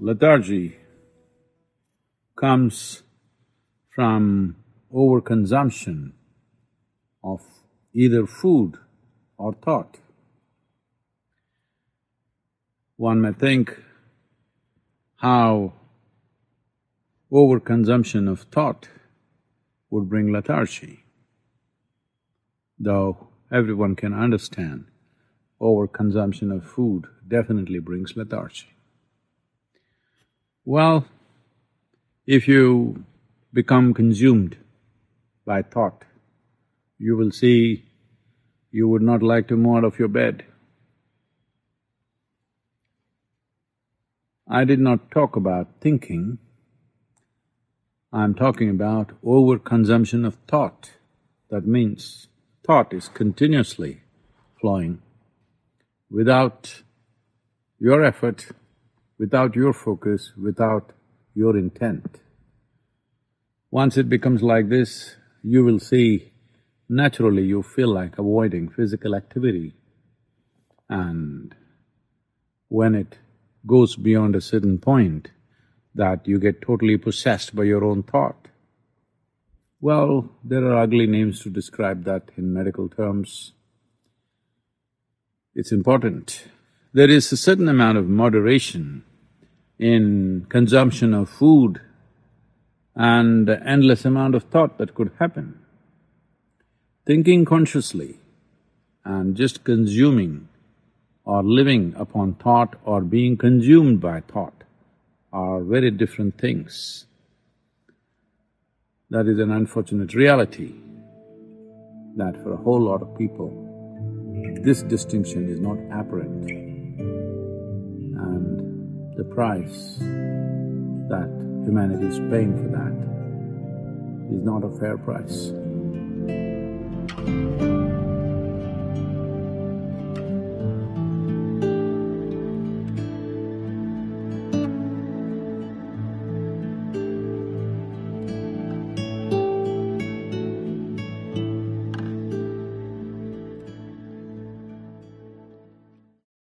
lethargy comes from overconsumption of either food or thought. One may think how overconsumption of thought would bring lethargy, though everyone can understand overconsumption of food definitely brings lethargy. Well, if you become consumed by thought, you will see you would not like to move out of your bed. I did not talk about thinking, I'm talking about overconsumption of thought. That means thought is continuously flowing without your effort, without your focus, without your intent. Once it becomes like this, you will see naturally you feel like avoiding physical activity. And when it goes beyond a certain point, that you get totally possessed by your own thought. Well, there are ugly names to describe that in medical terms. It's important. There is a certain amount of moderation in consumption of food and endless amount of thought that could happen. Thinking consciously and just consuming or living upon thought or being consumed by thought are very different things. That is an unfortunate reality that for a whole lot of people, this distinction is not apparent the price that humanity is paying for that is not a fair price.